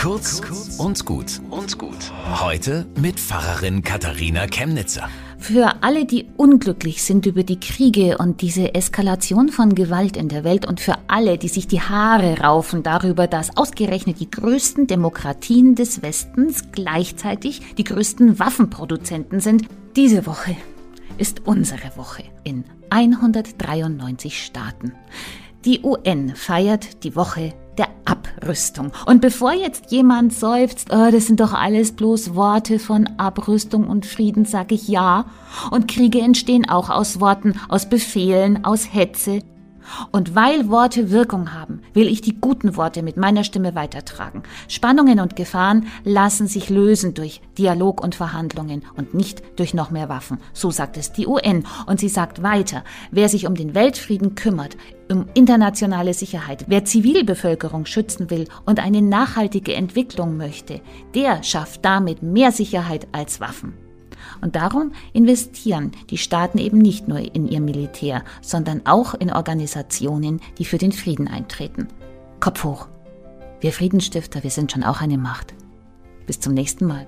Kurz und gut und gut. Heute mit Pfarrerin Katharina Chemnitzer. Für alle, die unglücklich sind über die Kriege und diese Eskalation von Gewalt in der Welt und für alle, die sich die Haare raufen darüber, dass ausgerechnet die größten Demokratien des Westens gleichzeitig die größten Waffenproduzenten sind, diese Woche ist unsere Woche in 193 Staaten. Die UN feiert die Woche der Abrüstung. Und bevor jetzt jemand seufzt, oh, das sind doch alles bloß Worte von Abrüstung und Frieden, sage ich ja. Und Kriege entstehen auch aus Worten, aus Befehlen, aus Hetze. Und weil Worte Wirkung haben, will ich die guten Worte mit meiner Stimme weitertragen. Spannungen und Gefahren lassen sich lösen durch Dialog und Verhandlungen und nicht durch noch mehr Waffen. So sagt es die UN. Und sie sagt weiter, wer sich um den Weltfrieden kümmert, um internationale Sicherheit, wer Zivilbevölkerung schützen will und eine nachhaltige Entwicklung möchte, der schafft damit mehr Sicherheit als Waffen. Und darum investieren die Staaten eben nicht nur in ihr Militär, sondern auch in Organisationen, die für den Frieden eintreten. Kopf hoch. Wir Friedensstifter, wir sind schon auch eine Macht. Bis zum nächsten Mal.